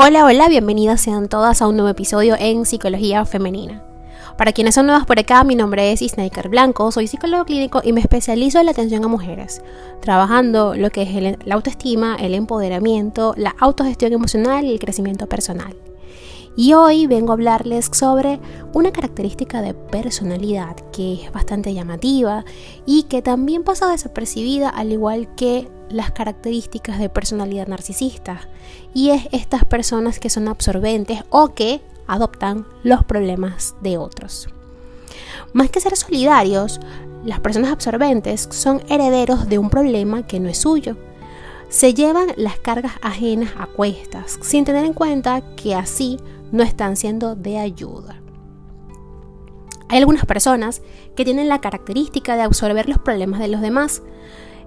Hola, hola, bienvenidas sean todas a un nuevo episodio en Psicología Femenina. Para quienes son nuevas por acá, mi nombre es Isnaker Blanco, soy psicólogo clínico y me especializo en la atención a mujeres, trabajando lo que es la autoestima, el empoderamiento, la autogestión emocional y el crecimiento personal. Y hoy vengo a hablarles sobre una característica de personalidad que es bastante llamativa y que también pasa desapercibida al igual que las características de personalidad narcisista. Y es estas personas que son absorbentes o que adoptan los problemas de otros. Más que ser solidarios, las personas absorbentes son herederos de un problema que no es suyo. Se llevan las cargas ajenas a cuestas, sin tener en cuenta que así no están siendo de ayuda. Hay algunas personas que tienen la característica de absorber los problemas de los demás.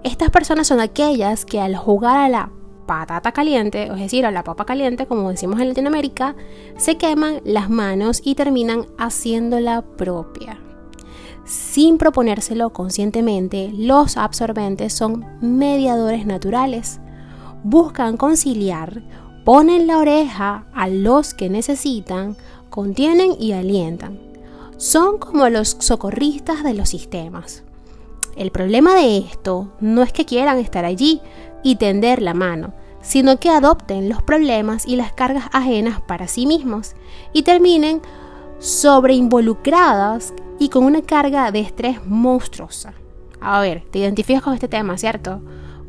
Estas personas son aquellas que al jugar a la patata caliente, es decir, a la papa caliente, como decimos en Latinoamérica, se queman las manos y terminan haciéndola propia. Sin proponérselo conscientemente, los absorbentes son mediadores naturales. Buscan conciliar, ponen la oreja a los que necesitan, contienen y alientan. Son como los socorristas de los sistemas. El problema de esto no es que quieran estar allí y tender la mano, sino que adopten los problemas y las cargas ajenas para sí mismos y terminen sobreinvolucradas y con una carga de estrés monstruosa. A ver, te identificas con este tema, ¿cierto?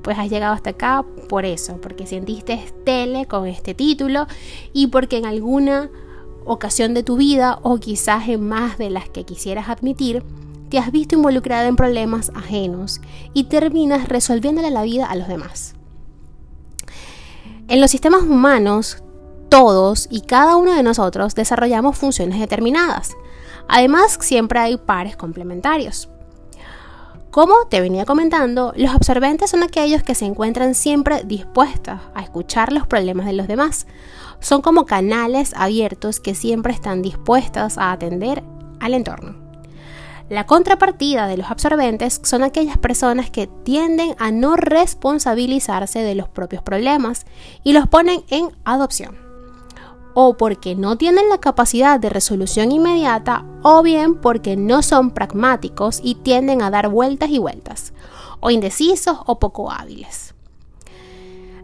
pues has llegado hasta acá por eso, porque sentiste tele con este título y porque en alguna ocasión de tu vida o quizás en más de las que quisieras admitir, te has visto involucrada en problemas ajenos y terminas resolviéndole la vida a los demás. En los sistemas humanos, todos y cada uno de nosotros desarrollamos funciones determinadas. Además, siempre hay pares complementarios. Como te venía comentando, los absorbentes son aquellos que se encuentran siempre dispuestos a escuchar los problemas de los demás. Son como canales abiertos que siempre están dispuestos a atender al entorno. La contrapartida de los absorbentes son aquellas personas que tienden a no responsabilizarse de los propios problemas y los ponen en adopción o porque no tienen la capacidad de resolución inmediata o bien porque no son pragmáticos y tienden a dar vueltas y vueltas, o indecisos o poco hábiles.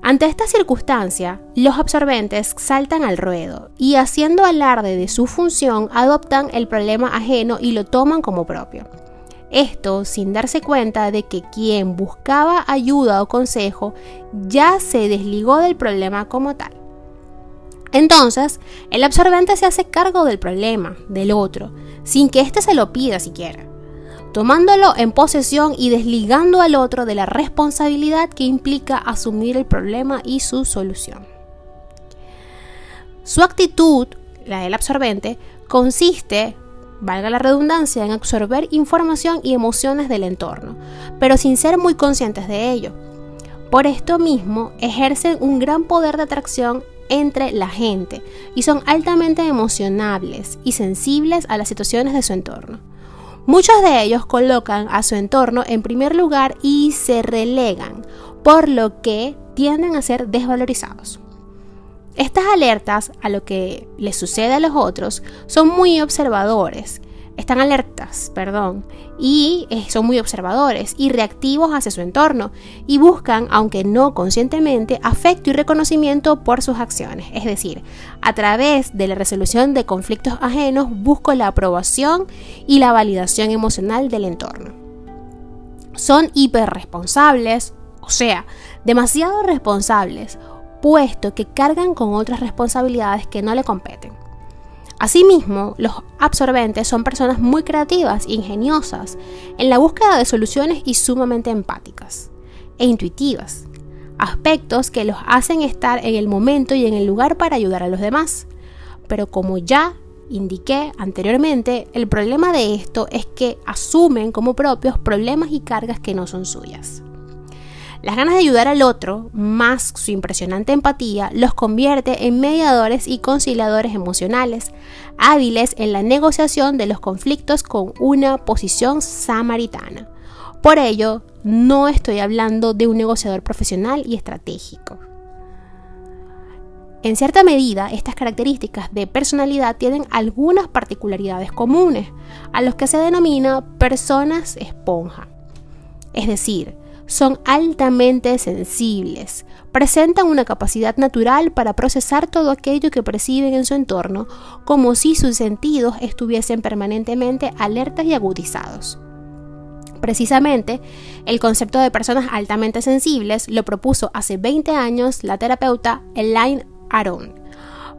Ante esta circunstancia, los absorbentes saltan al ruedo y haciendo alarde de su función adoptan el problema ajeno y lo toman como propio. Esto sin darse cuenta de que quien buscaba ayuda o consejo ya se desligó del problema como tal. Entonces, el absorbente se hace cargo del problema del otro, sin que éste se lo pida siquiera, tomándolo en posesión y desligando al otro de la responsabilidad que implica asumir el problema y su solución. Su actitud, la del absorbente, consiste, valga la redundancia, en absorber información y emociones del entorno, pero sin ser muy conscientes de ello. Por esto mismo, ejercen un gran poder de atracción entre la gente y son altamente emocionables y sensibles a las situaciones de su entorno. Muchos de ellos colocan a su entorno en primer lugar y se relegan, por lo que tienden a ser desvalorizados. Estas alertas a lo que les sucede a los otros son muy observadores están alertas, perdón, y eh, son muy observadores y reactivos hacia su entorno y buscan, aunque no conscientemente, afecto y reconocimiento por sus acciones. Es decir, a través de la resolución de conflictos ajenos busco la aprobación y la validación emocional del entorno. Son hiperresponsables, o sea, demasiado responsables, puesto que cargan con otras responsabilidades que no le competen. Asimismo, los absorbentes son personas muy creativas ingeniosas en la búsqueda de soluciones y sumamente empáticas e intuitivas, aspectos que los hacen estar en el momento y en el lugar para ayudar a los demás. Pero como ya indiqué anteriormente, el problema de esto es que asumen como propios problemas y cargas que no son suyas. Las ganas de ayudar al otro, más su impresionante empatía, los convierte en mediadores y conciliadores emocionales, hábiles en la negociación de los conflictos con una posición samaritana. Por ello, no estoy hablando de un negociador profesional y estratégico. En cierta medida, estas características de personalidad tienen algunas particularidades comunes, a los que se denomina personas esponja. Es decir, son altamente sensibles, presentan una capacidad natural para procesar todo aquello que perciben en su entorno, como si sus sentidos estuviesen permanentemente alertas y agudizados. Precisamente, el concepto de personas altamente sensibles lo propuso hace 20 años la terapeuta Elaine Aron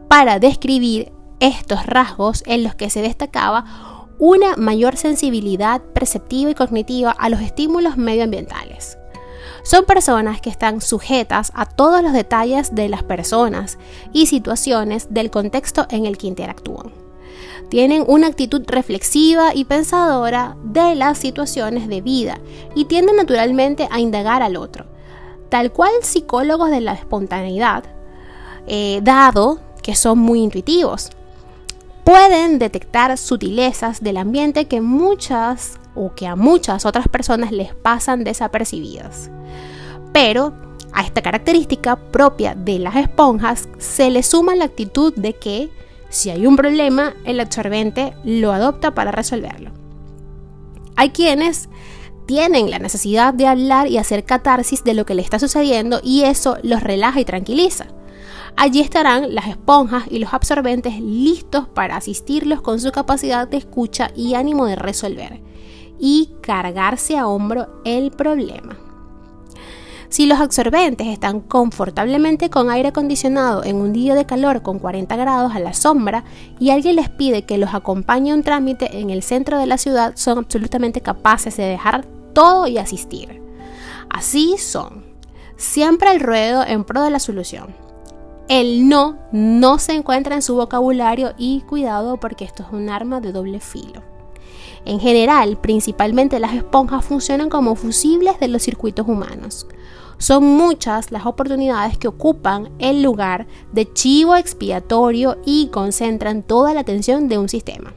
para describir estos rasgos en los que se destacaba una mayor sensibilidad perceptiva y cognitiva a los estímulos medioambientales. Son personas que están sujetas a todos los detalles de las personas y situaciones del contexto en el que interactúan. Tienen una actitud reflexiva y pensadora de las situaciones de vida y tienden naturalmente a indagar al otro. Tal cual psicólogos de la espontaneidad, eh, dado que son muy intuitivos. Pueden detectar sutilezas del ambiente que muchas o que a muchas otras personas les pasan desapercibidas. Pero a esta característica propia de las esponjas se le suma la actitud de que si hay un problema, el absorbente lo adopta para resolverlo. Hay quienes tienen la necesidad de hablar y hacer catarsis de lo que le está sucediendo y eso los relaja y tranquiliza. Allí estarán las esponjas y los absorbentes listos para asistirlos con su capacidad de escucha y ánimo de resolver y cargarse a hombro el problema. Si los absorbentes están confortablemente con aire acondicionado en un día de calor con 40 grados a la sombra y alguien les pide que los acompañe a un trámite en el centro de la ciudad, son absolutamente capaces de dejar todo y asistir. Así son. Siempre al ruedo en pro de la solución. El no no se encuentra en su vocabulario y cuidado porque esto es un arma de doble filo. En general, principalmente las esponjas funcionan como fusibles de los circuitos humanos. Son muchas las oportunidades que ocupan el lugar de chivo expiatorio y concentran toda la atención de un sistema.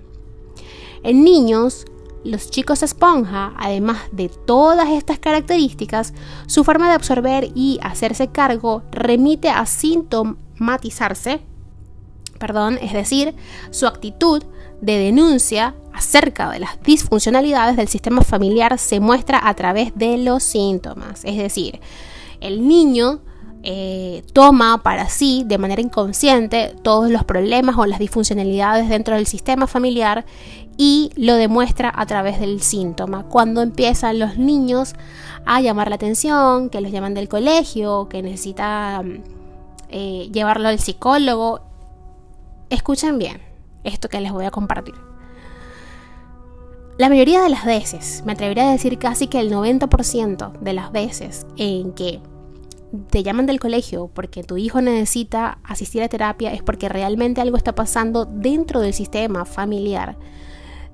En niños, los chicos esponja, además de todas estas características, su forma de absorber y hacerse cargo remite a sintomatizarse, perdón, es decir, su actitud de denuncia acerca de las disfuncionalidades del sistema familiar se muestra a través de los síntomas, es decir, el niño eh, toma para sí de manera inconsciente todos los problemas o las disfuncionalidades dentro del sistema familiar y lo demuestra a través del síntoma. Cuando empiezan los niños a llamar la atención, que los llaman del colegio, que necesitan eh, llevarlo al psicólogo, escuchen bien esto que les voy a compartir. La mayoría de las veces, me atrevería a decir casi que el 90% de las veces en que te llaman del colegio porque tu hijo necesita asistir a terapia es porque realmente algo está pasando dentro del sistema familiar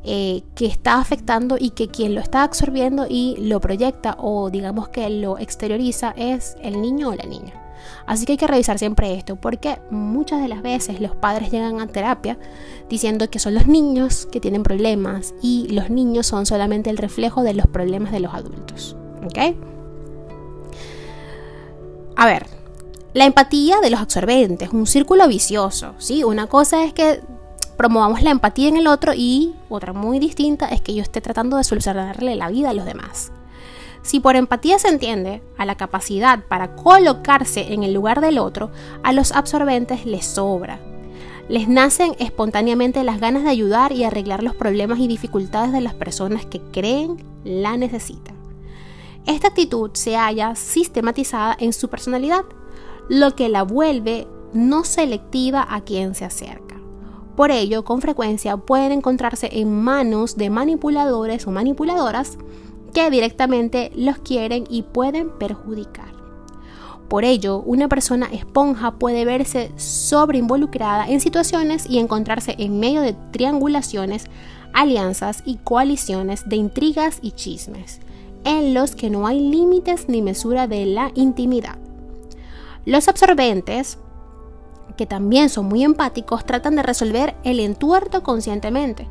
eh, que está afectando y que quien lo está absorbiendo y lo proyecta o digamos que lo exterioriza es el niño o la niña. Así que hay que revisar siempre esto porque muchas de las veces los padres llegan a terapia diciendo que son los niños que tienen problemas y los niños son solamente el reflejo de los problemas de los adultos. ¿Ok? A ver, la empatía de los absorbentes, un círculo vicioso, ¿sí? Una cosa es que promovamos la empatía en el otro y otra muy distinta es que yo esté tratando de solucionarle la vida a los demás. Si por empatía se entiende a la capacidad para colocarse en el lugar del otro, a los absorbentes les sobra. Les nacen espontáneamente las ganas de ayudar y arreglar los problemas y dificultades de las personas que creen la necesitan. Esta actitud se halla sistematizada en su personalidad, lo que la vuelve no selectiva a quien se acerca. Por ello, con frecuencia pueden encontrarse en manos de manipuladores o manipuladoras que directamente los quieren y pueden perjudicar. Por ello, una persona esponja puede verse sobreinvolucrada en situaciones y encontrarse en medio de triangulaciones, alianzas y coaliciones de intrigas y chismes, en los que no hay límites ni mesura de la intimidad. Los absorbentes que también son muy empáticos, tratan de resolver el entuerto conscientemente.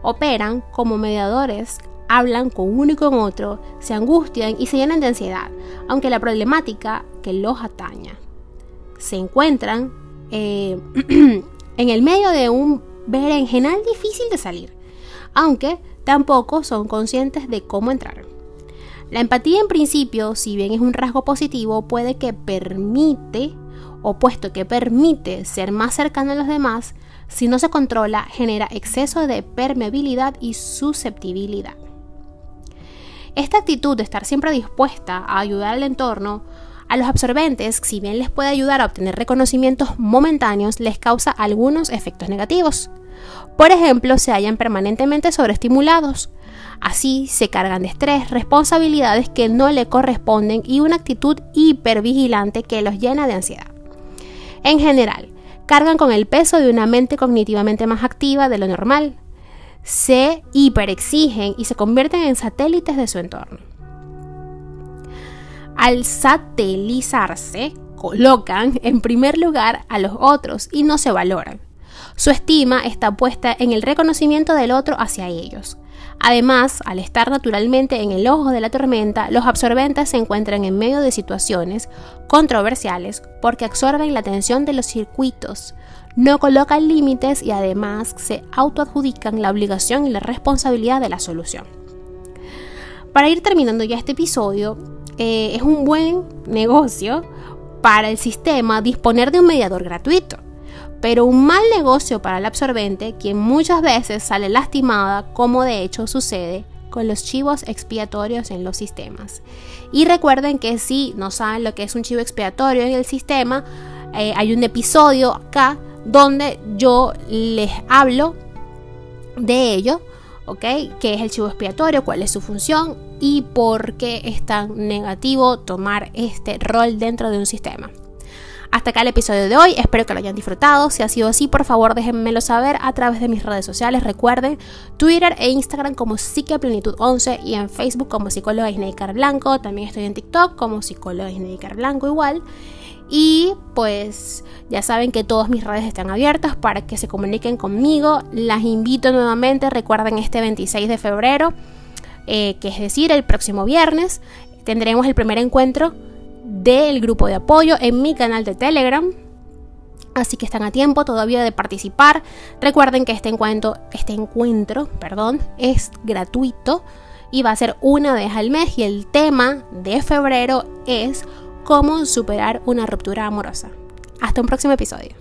Operan como mediadores, hablan con uno y con otro, se angustian y se llenan de ansiedad, aunque la problemática que los ataña. Se encuentran eh, en el medio de un berenjenal difícil de salir, aunque tampoco son conscientes de cómo entrar. La empatía en principio, si bien es un rasgo positivo, puede que permite, o puesto que permite ser más cercano a los demás, si no se controla, genera exceso de permeabilidad y susceptibilidad. Esta actitud de estar siempre dispuesta a ayudar al entorno, a los absorbentes, si bien les puede ayudar a obtener reconocimientos momentáneos, les causa algunos efectos negativos. Por ejemplo, se hallan permanentemente sobreestimulados. Así se cargan de estrés, responsabilidades que no le corresponden y una actitud hipervigilante que los llena de ansiedad. En general, cargan con el peso de una mente cognitivamente más activa de lo normal. Se hiperexigen y se convierten en satélites de su entorno. Al satelizarse, colocan en primer lugar a los otros y no se valoran. Su estima está puesta en el reconocimiento del otro hacia ellos. Además, al estar naturalmente en el ojo de la tormenta, los absorbentes se encuentran en medio de situaciones controversiales porque absorben la atención de los circuitos, no colocan límites y además se autoadjudican la obligación y la responsabilidad de la solución. Para ir terminando ya este episodio, eh, es un buen negocio para el sistema disponer de un mediador gratuito pero un mal negocio para el absorbente, quien muchas veces sale lastimada, como de hecho sucede con los chivos expiatorios en los sistemas. Y recuerden que si no saben lo que es un chivo expiatorio en el sistema, eh, hay un episodio acá donde yo les hablo de ello, ¿ok? ¿Qué es el chivo expiatorio? ¿Cuál es su función? Y por qué es tan negativo tomar este rol dentro de un sistema. Hasta acá el episodio de hoy, espero que lo hayan disfrutado. Si ha sido así, por favor déjenmelo saber a través de mis redes sociales. Recuerden, Twitter e Instagram como Psiqueplenitud11 y en Facebook como psicóloga Isneikar Blanco. También estoy en TikTok como psicóloga Isneikar Blanco igual. Y pues ya saben que todas mis redes están abiertas para que se comuniquen conmigo. Las invito nuevamente, recuerden este 26 de febrero, eh, que es decir, el próximo viernes, tendremos el primer encuentro del grupo de apoyo en mi canal de Telegram. Así que están a tiempo todavía de participar. Recuerden que este encuentro, este encuentro perdón, es gratuito y va a ser una vez al mes. Y el tema de febrero es cómo superar una ruptura amorosa. Hasta un próximo episodio.